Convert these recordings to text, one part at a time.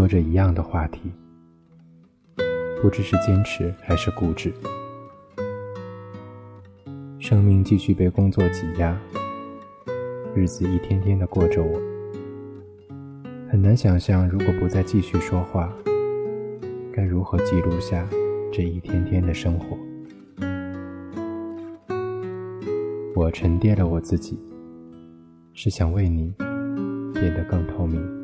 说着一样的话题，不知是坚持还是固执。生命继续被工作挤压，日子一天天的过着，我很难想象，如果不再继续说话，该如何记录下这一天天的生活。我沉淀了我自己，是想为你变得更透明。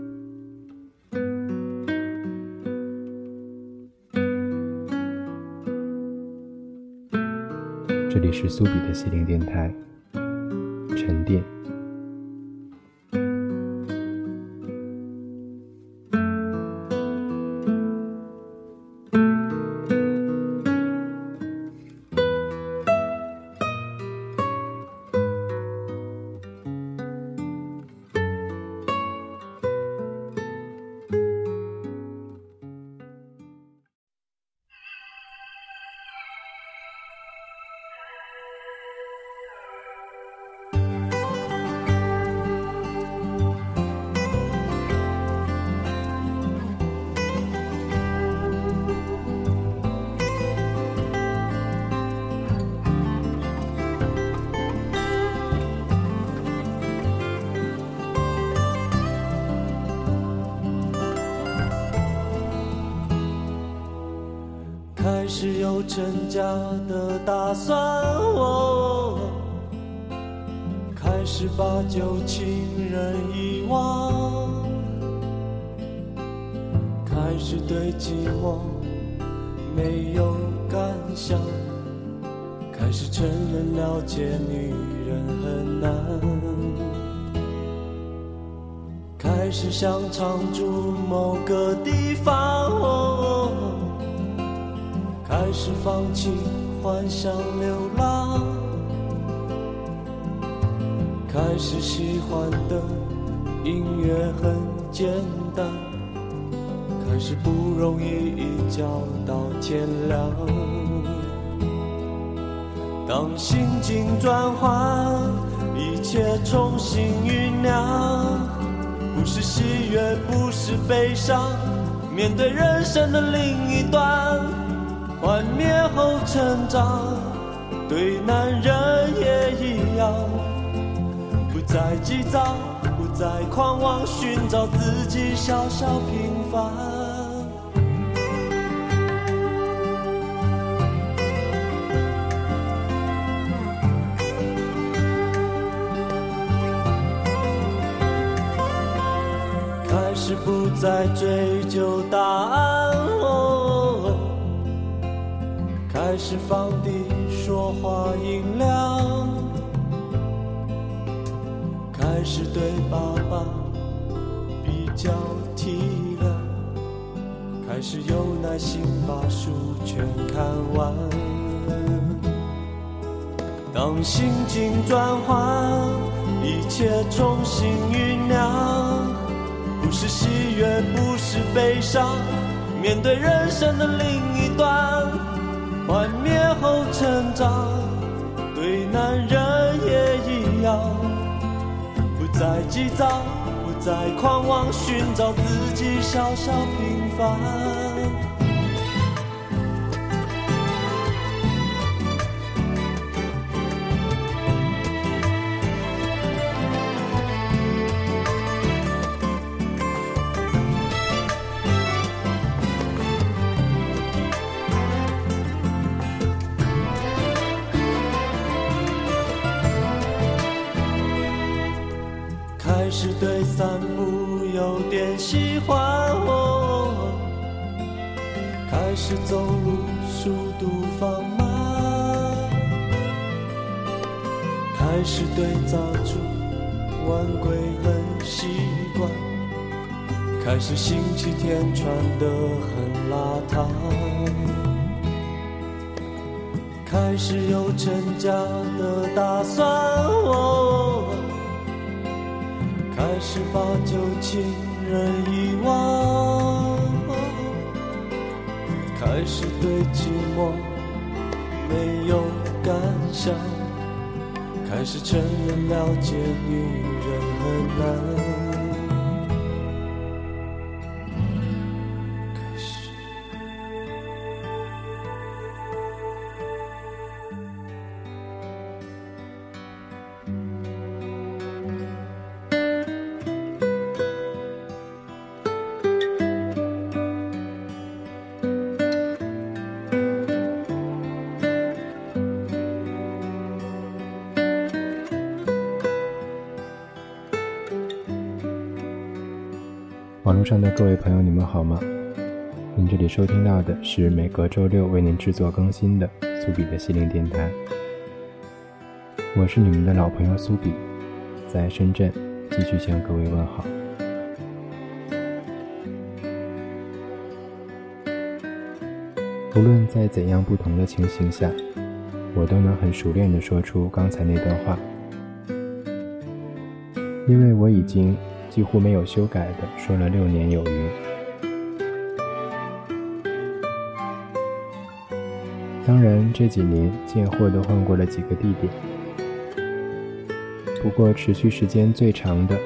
是苏比的心灵电台，沉淀。是有成家的打算，哦，开始把旧情人遗忘，开始对寂寞没有感想，开始承认了解女人很难，开始想常住某个地方。开始放弃幻想流浪，开始喜欢的音乐很简单，开始不容易一觉到天亮。当心境转换，一切重新酝酿，不是喜悦，不是悲伤，面对人生的另一端。幻灭后成长，对男人也一样，不再急躁，不再狂妄，寻找自己小小平凡。开始不再追究答案。开始放低说话音量，开始对爸爸比较体谅，开始有耐心把书全看完。当心境转换，一切重新酝酿，不是喜悦，不是悲伤，面对人生的另一端。幻灭后成长，对男人也一样，不再急躁，不再狂妄，寻找自己小小平凡。对早出晚归很习惯，开始星期天穿得很邋遢，开始有成家的打算。哦。开始把旧情人遗忘，开始对寂寞没有感想，还是承认了解女人很难。网络上的各位朋友，你们好吗？您这里收听到的是每隔周六为您制作更新的苏比的心灵电台。我是你们的老朋友苏比，在深圳继续向各位问好。无论在怎样不同的情形下，我都能很熟练地说出刚才那段话，因为我已经。几乎没有修改的，说了六年有余。当然，这几年见货都换过了几个地点，不过持续时间最长的，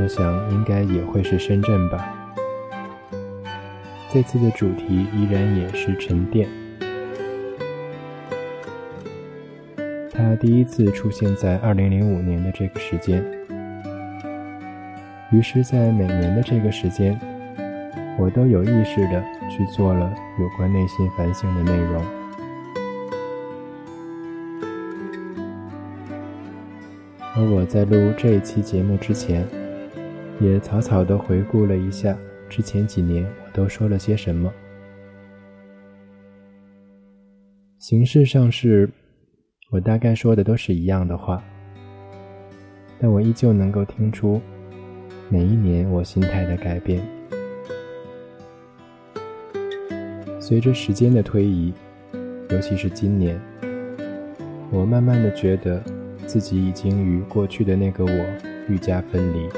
我想应该也会是深圳吧。这次的主题依然也是沉淀。它第一次出现在二零零五年的这个时间。于是，在每年的这个时间，我都有意识的去做了有关内心反省的内容。而我在录这一期节目之前，也草草的回顾了一下之前几年我都说了些什么。形式上是，我大概说的都是一样的话，但我依旧能够听出。每一年，我心态的改变，随着时间的推移，尤其是今年，我慢慢的觉得自己已经与过去的那个我愈加分离。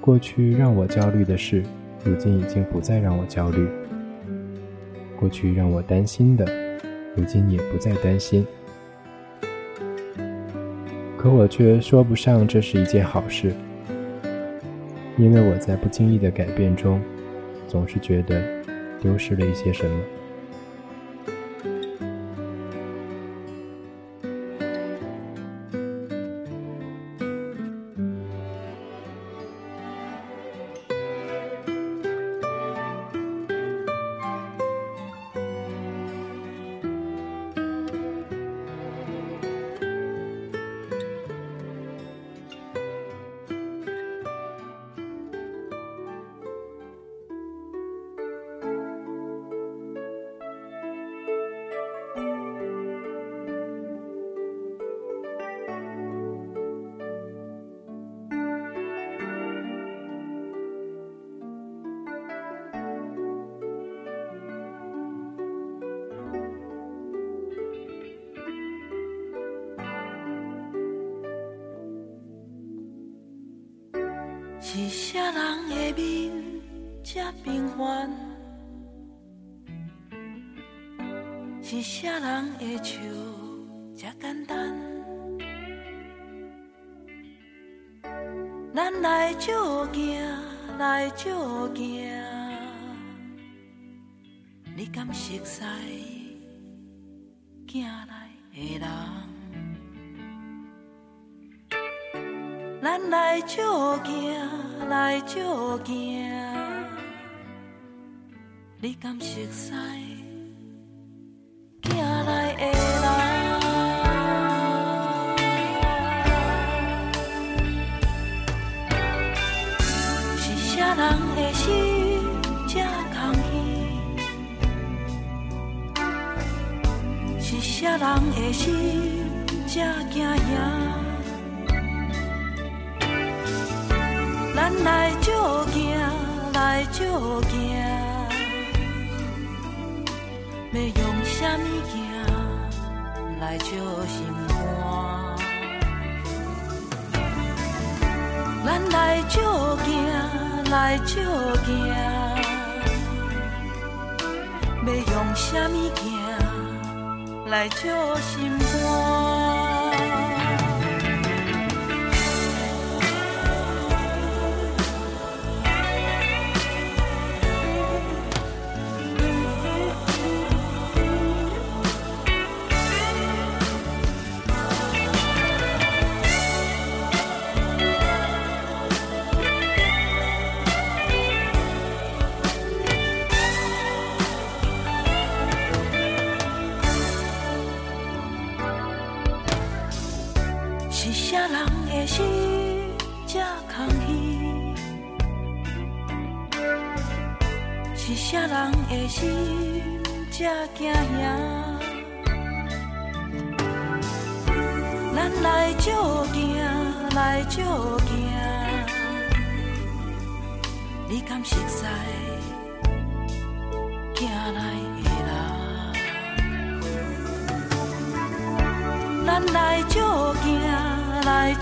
过去让我焦虑的事，如今已经不再让我焦虑；过去让我担心的，如今也不再担心。可我却说不上这是一件好事，因为我在不经意的改变中，总是觉得丢失了一些什么。这平凡？是啥人的笑这简单？咱来照镜，来照镜，你敢熟悉镜内的人？咱来照镜，来照镜，你敢熟悉镜内的人？是啥人的心才空虚？是啥人的心这惊惶？咱来照镜，来照镜，要用什么镜来照心肝？咱来照镜，来照镜，要用什么镜来照心肝？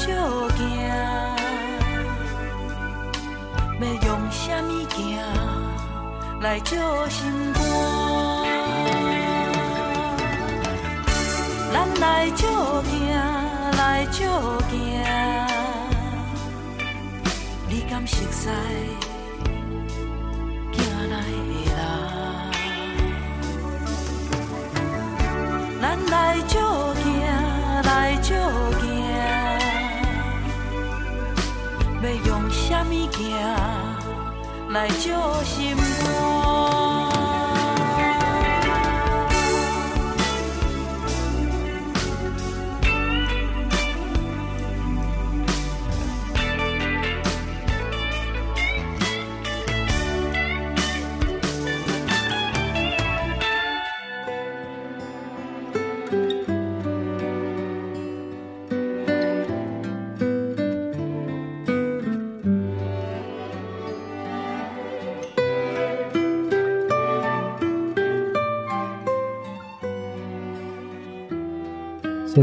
照行，要用什么行？来照心肝，咱来照行，来照行，你敢熟悉行来的人？咱来照镜，来照什么行？来照心肝。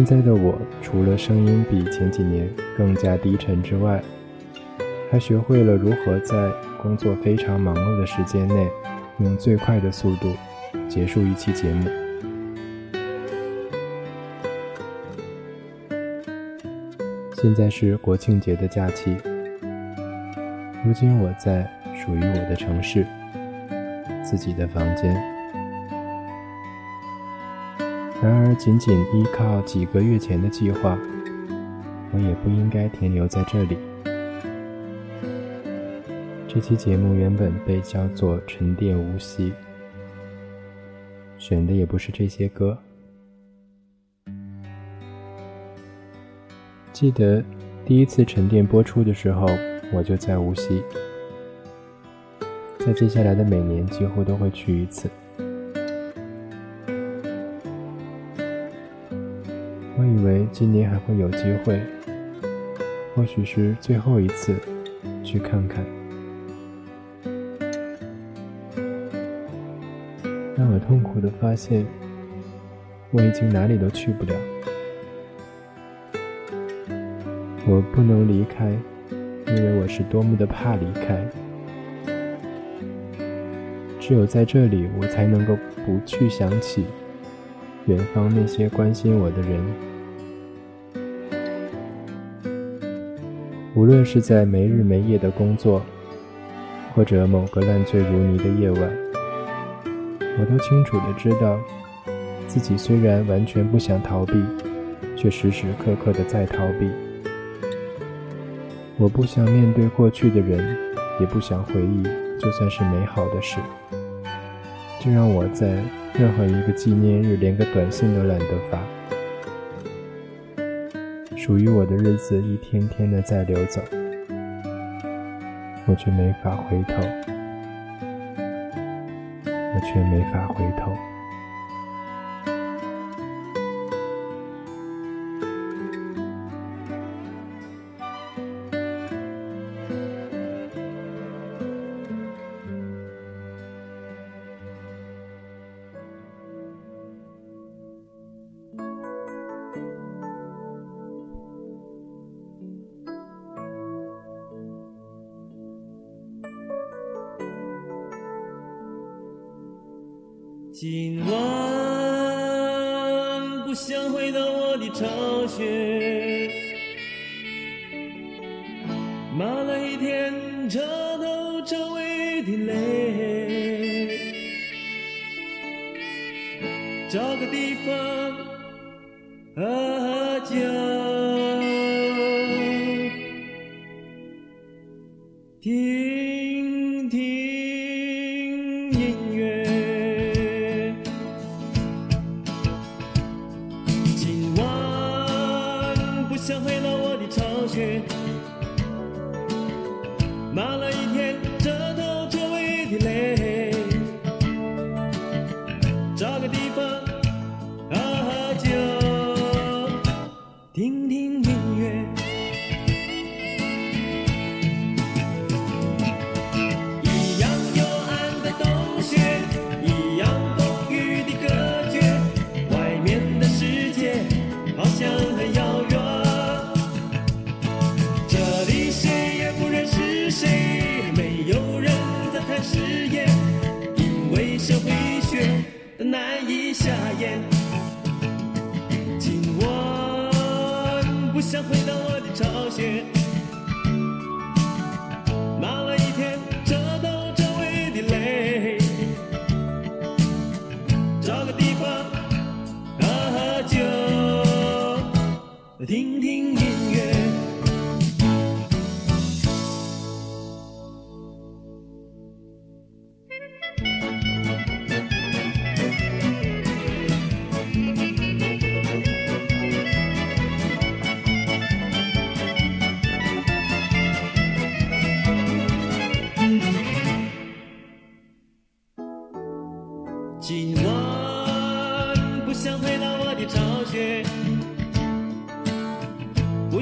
现在的我，除了声音比前几年更加低沉之外，还学会了如何在工作非常忙碌的时间内，用最快的速度结束一期节目。现在是国庆节的假期，如今我在属于我的城市，自己的房间。然而，仅仅依靠几个月前的计划，我也不应该停留在这里。这期节目原本被叫做《沉淀无锡》，选的也不是这些歌。记得第一次沉淀播出的时候，我就在无锡，在接下来的每年几乎都会去一次。今年还会有机会，或许是最后一次去看看。让我痛苦的发现，我已经哪里都去不了。我不能离开，因为我是多么的怕离开。只有在这里，我才能够不去想起远方那些关心我的人。无论是在没日没夜的工作，或者某个烂醉如泥的夜晚，我都清楚的知道，自己虽然完全不想逃避，却时时刻刻的在逃避。我不想面对过去的人，也不想回忆，就算是美好的事。就让我在任何一个纪念日，连个短信都懒得发。属于我的日子一天天的在流走，我却没法回头，我却没法回头。听听音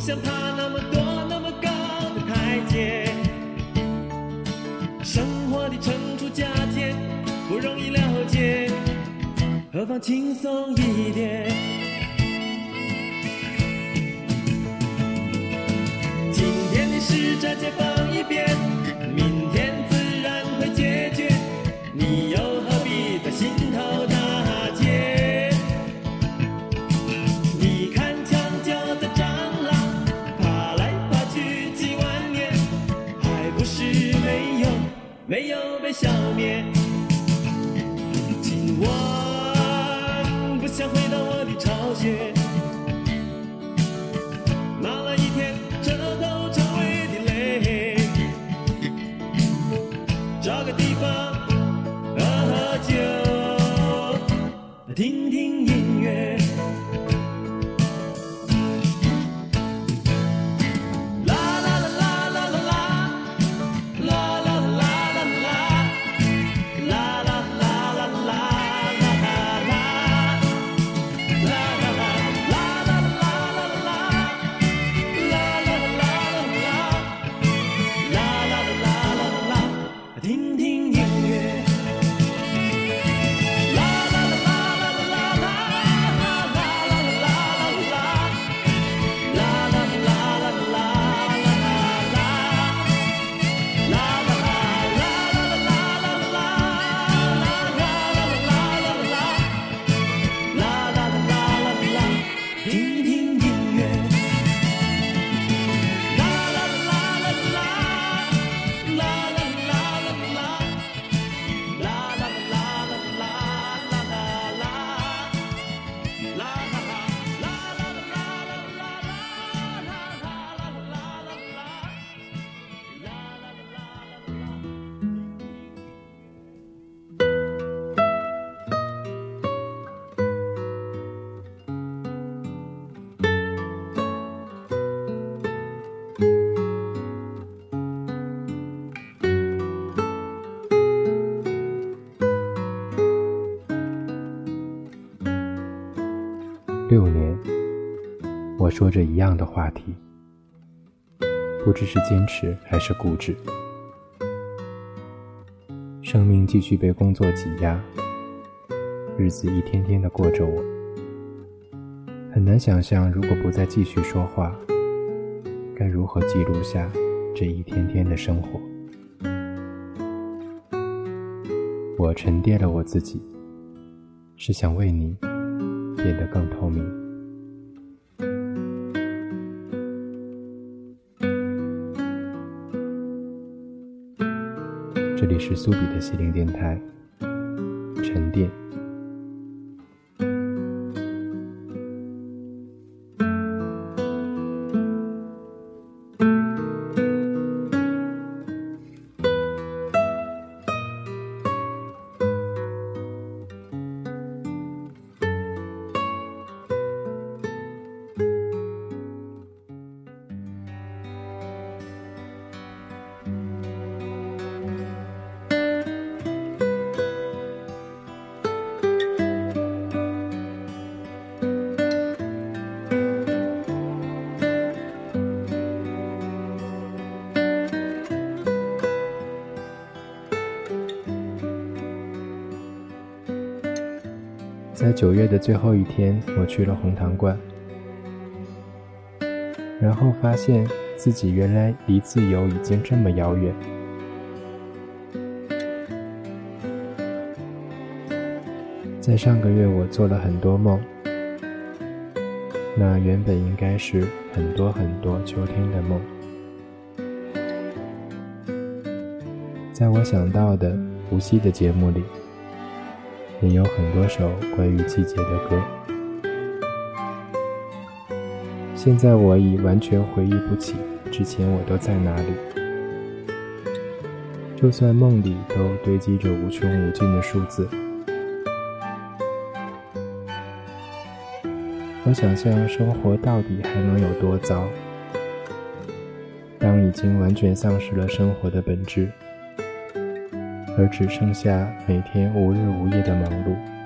想爬那么多那么高的台阶。生活的乘除加减不容易了解，何妨轻松一点。今天的试这解。说着一样的话题。不知是坚持还是固执。生命继续被工作挤压。日子一天天的过着我。很难想象如果不再继续说话该如何记录下这一天天的生活。我沉淀了我自己是想为你变得更透明。是苏比的心灵电台沉淀。的最后一天，我去了红糖罐，然后发现自己原来离自由已经这么遥远。在上个月，我做了很多梦，那原本应该是很多很多秋天的梦。在我想到的无锡的节目里。也有很多首关于季节的歌。现在我已完全回忆不起之前我都在哪里，就算梦里都堆积着无穷无尽的数字。我想象生活到底还能有多糟？当已经完全丧失了生活的本质。而只剩下每天无日无夜的忙碌。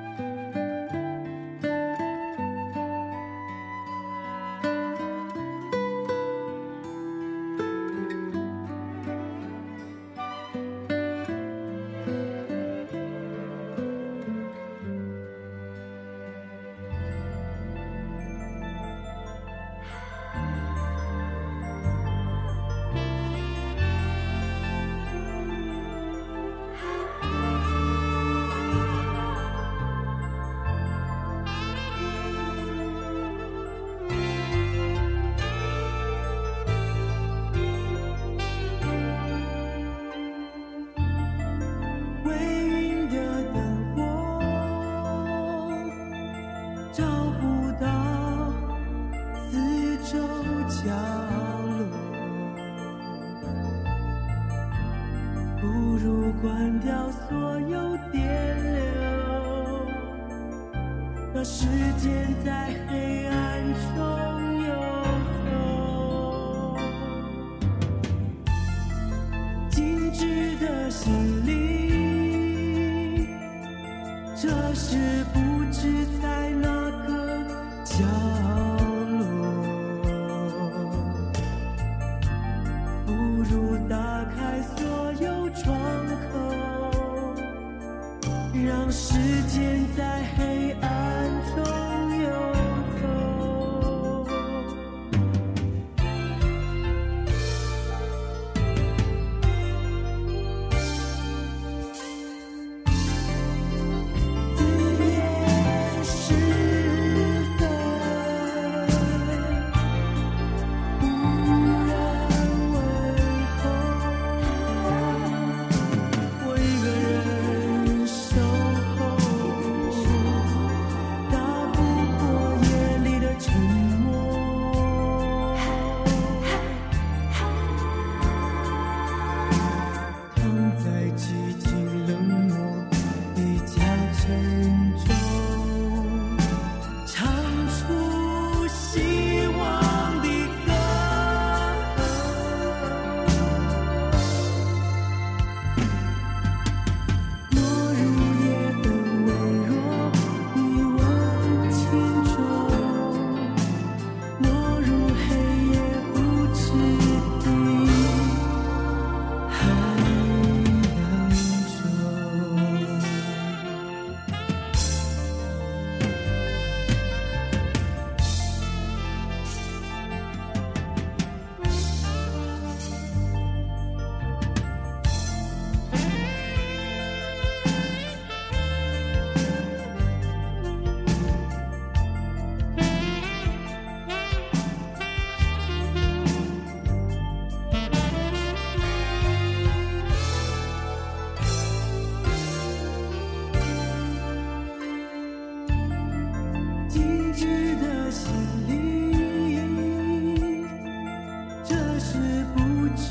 是不知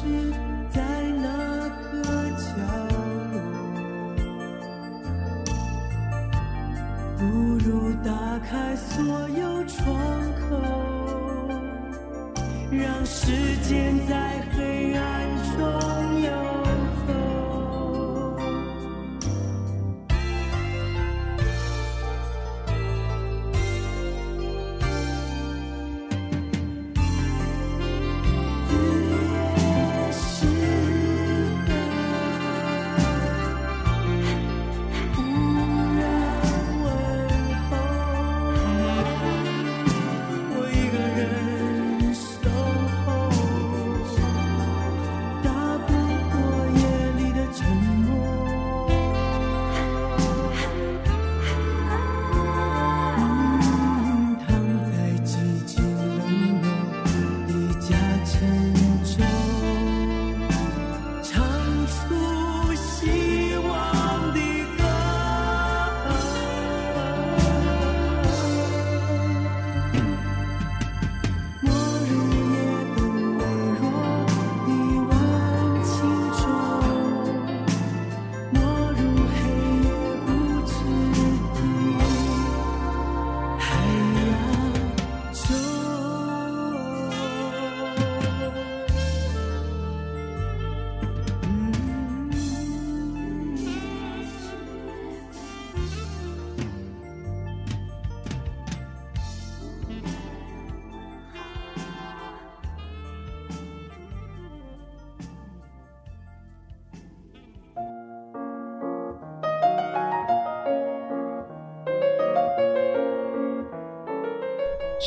在哪个角落，不如打开所有窗口，让时间在。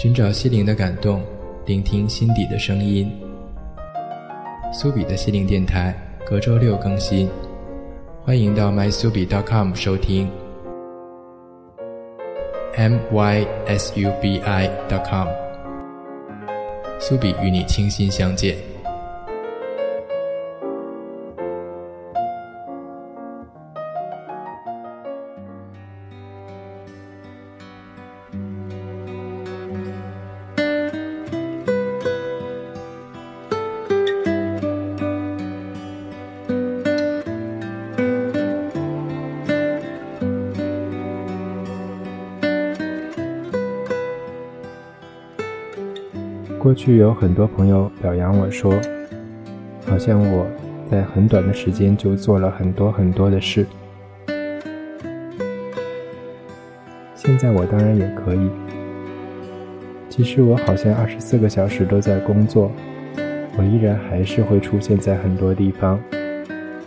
寻找心灵的感动，聆听心底的声音。苏比的心灵电台隔周六更新，欢迎到 mysubi.com 收听。m y s u b i dot com，苏比与你倾心相见。去有很多朋友表扬我说，好像我在很短的时间就做了很多很多的事。现在我当然也可以。其实我好像二十四个小时都在工作，我依然还是会出现在很多地方，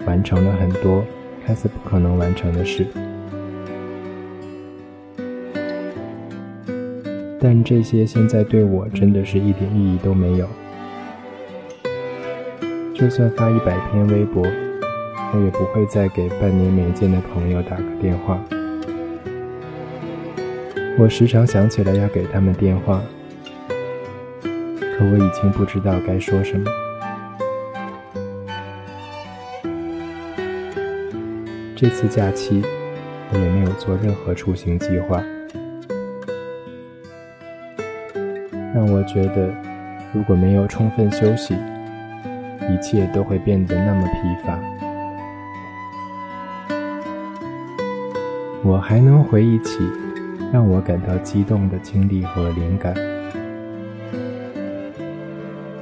完成了很多看似不可能完成的事。但这些现在对我真的是一点意义都没有。就算发一百篇微博，我也不会再给半年没见的朋友打个电话。我时常想起来要给他们电话，可我已经不知道该说什么。这次假期，我也没有做任何出行计划。让我觉得，如果没有充分休息，一切都会变得那么疲乏。我还能回忆起让我感到激动的经历和灵感，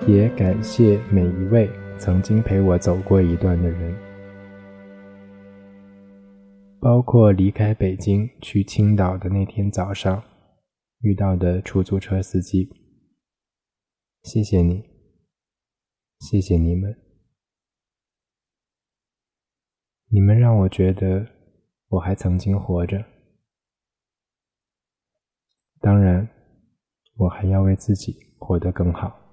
也感谢每一位曾经陪我走过一段的人，包括离开北京去青岛的那天早上遇到的出租车司机。谢谢你，谢谢你们，你们让我觉得我还曾经活着。当然，我还要为自己活得更好。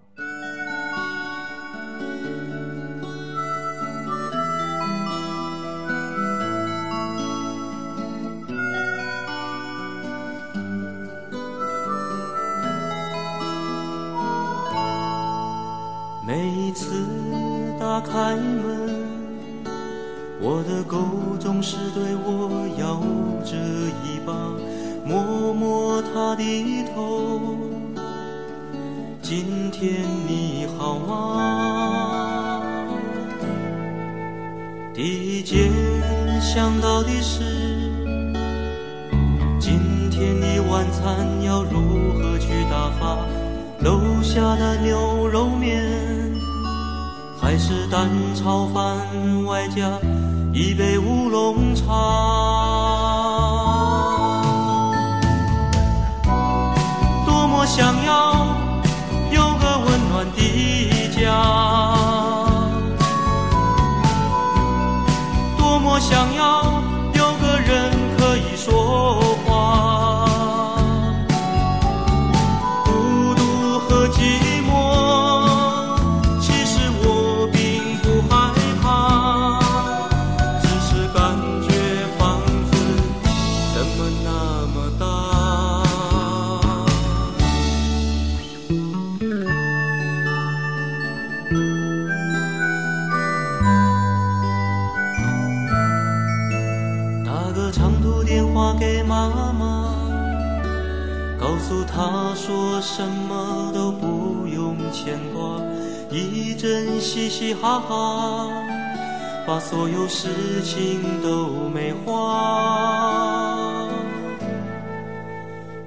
所有事情都美化。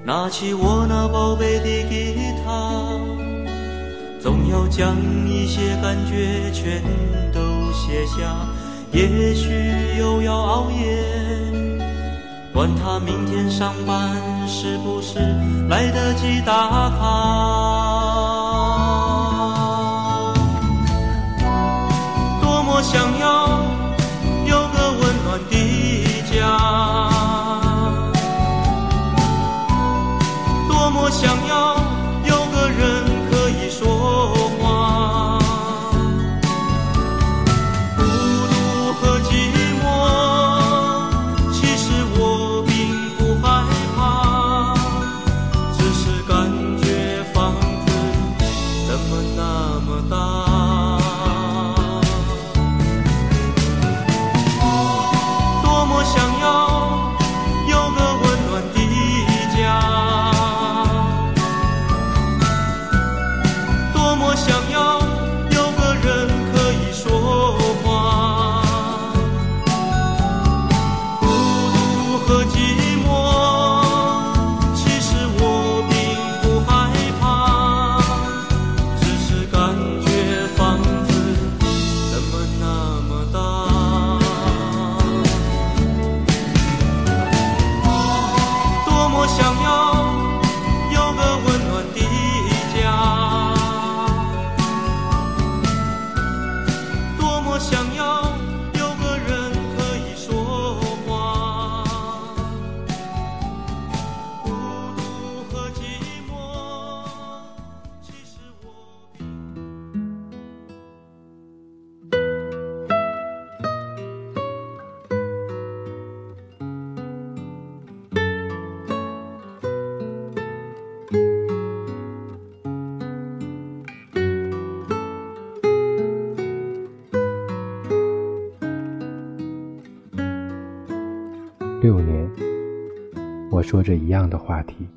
拿起我那宝贝的吉他，总要将一些感觉全都写下，也许又要熬夜，管他明天上班。是不是来得及打卡？六年我说着一样的话题，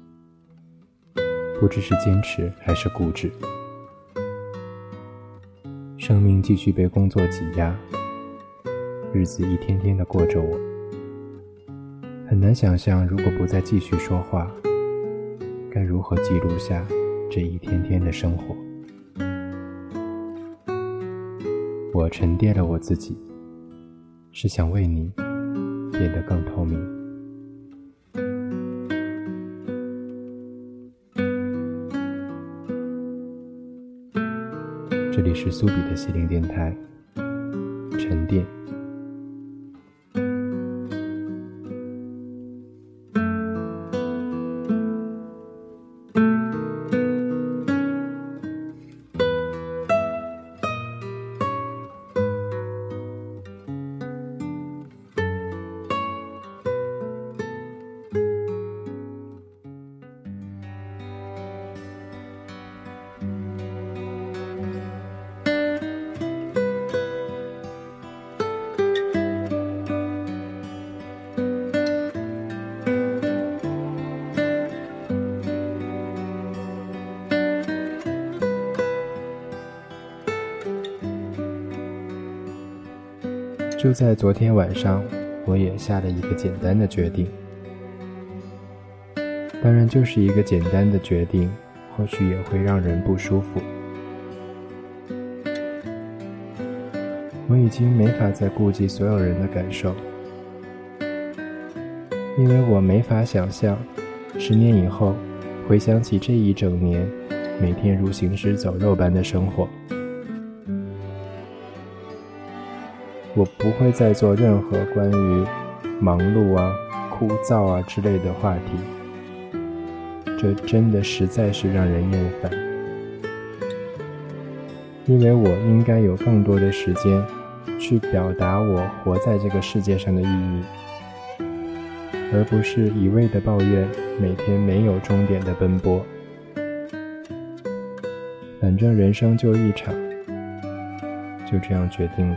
不知是坚持还是固执。生命继续被工作挤压，日子一天天的过着，我很难想象，如果不再继续说话，该如何记录下这一天天的生活。我沉淀了我自己，是想为你变得更透明。这里是苏比的心灵电台，沉淀。就在昨天晚上，我也下了一个简单的决定。当然，就是一个简单的决定，或许也会让人不舒服。我已经没法再顾及所有人的感受，因为我没法想象，十年以后，回想起这一整年，每天如行尸走肉般的生活。我不会再做任何关于忙碌啊、枯燥啊之类的话题，这真的实在是让人厌烦。因为我应该有更多的时间去表达我活在这个世界上的意义，而不是一味的抱怨每天没有终点的奔波。反正人生就一场，就这样决定了。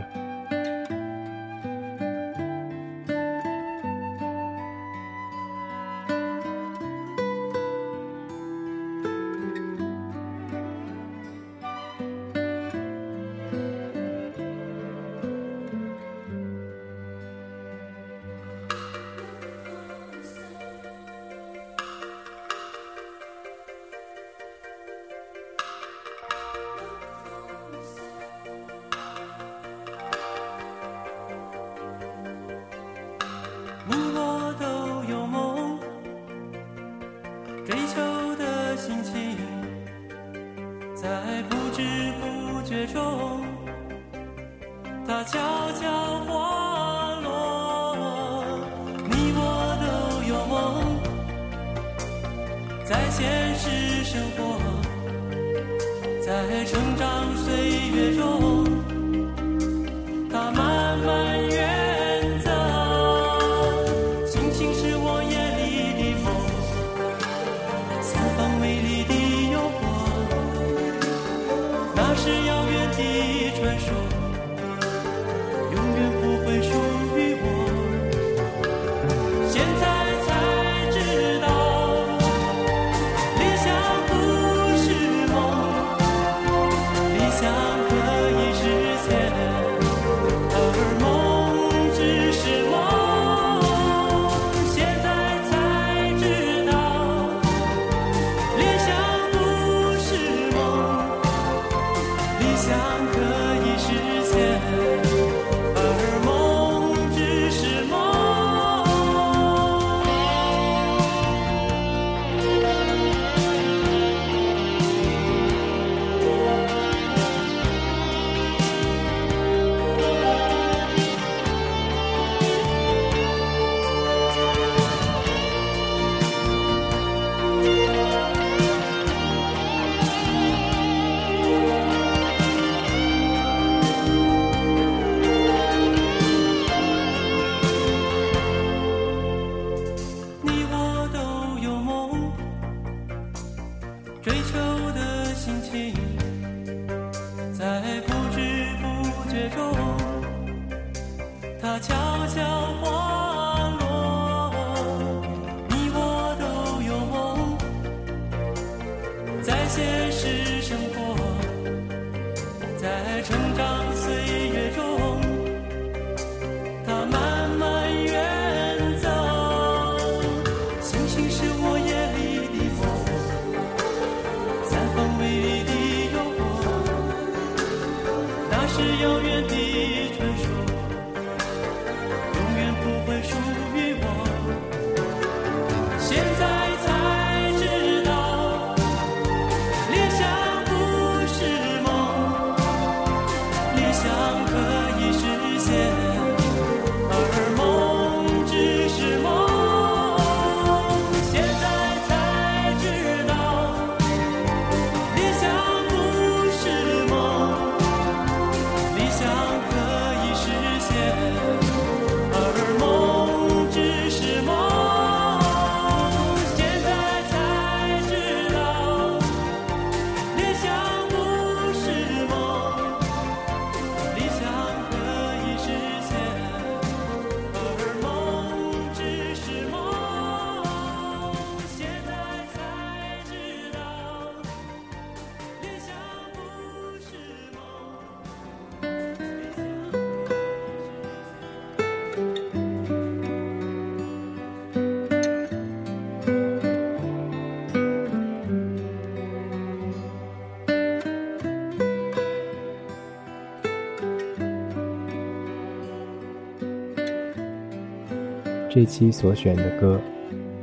这期所选的歌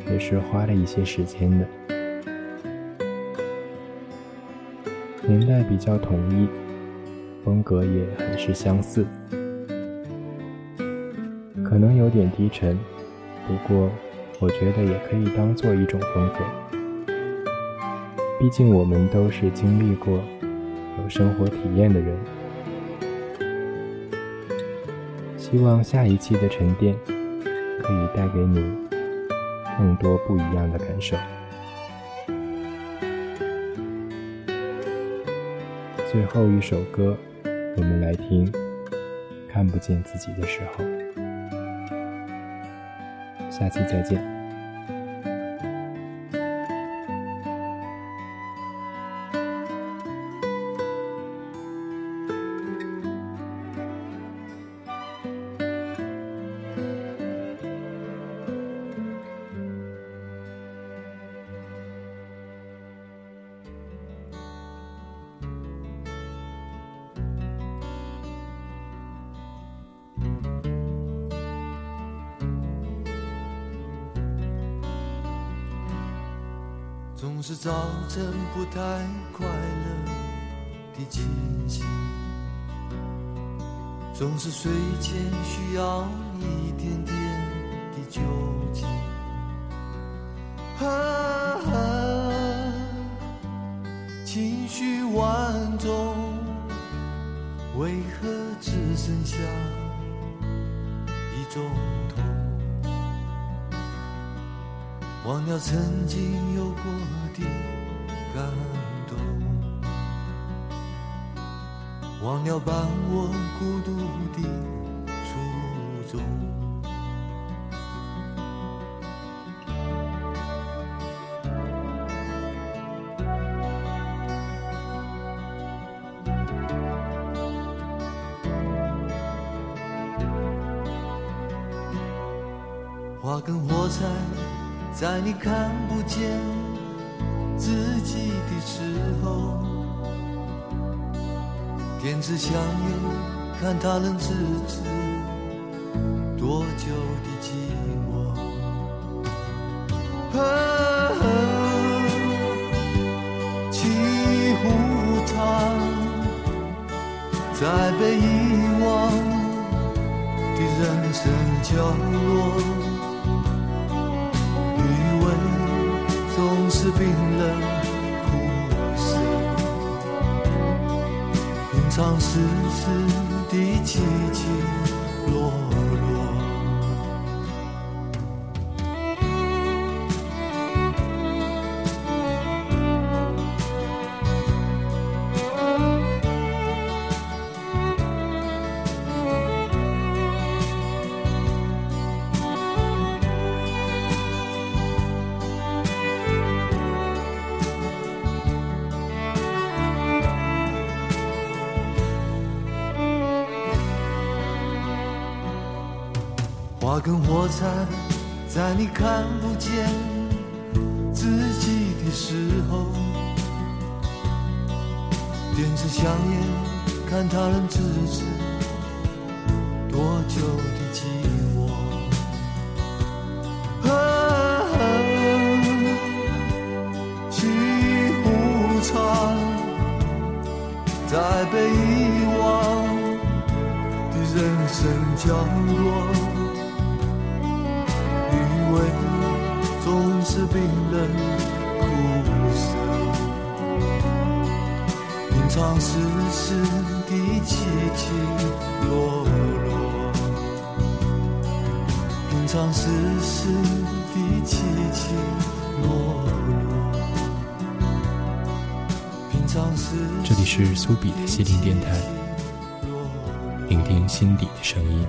也是花了一些时间的，年代比较统一，风格也很是相似，可能有点低沉，不过我觉得也可以当做一种风格。毕竟我们都是经历过、有生活体验的人，希望下一期的沉淀可以带给你更多不一样的感受。最后一首歌，我们来听《看不见自己的时候》，下期再见。忘掉曾经有过的感动，忘掉伴我孤独的初衷。在你看不见自己的时候，点支香烟，看它能支持多久的寂寞。沏壶茶，在被遗忘的人生角落。冰冷苦涩，隐藏丝丝的寂静花跟火柴，在你看不见自己的时候，点支香烟，看他人支持心底的声音。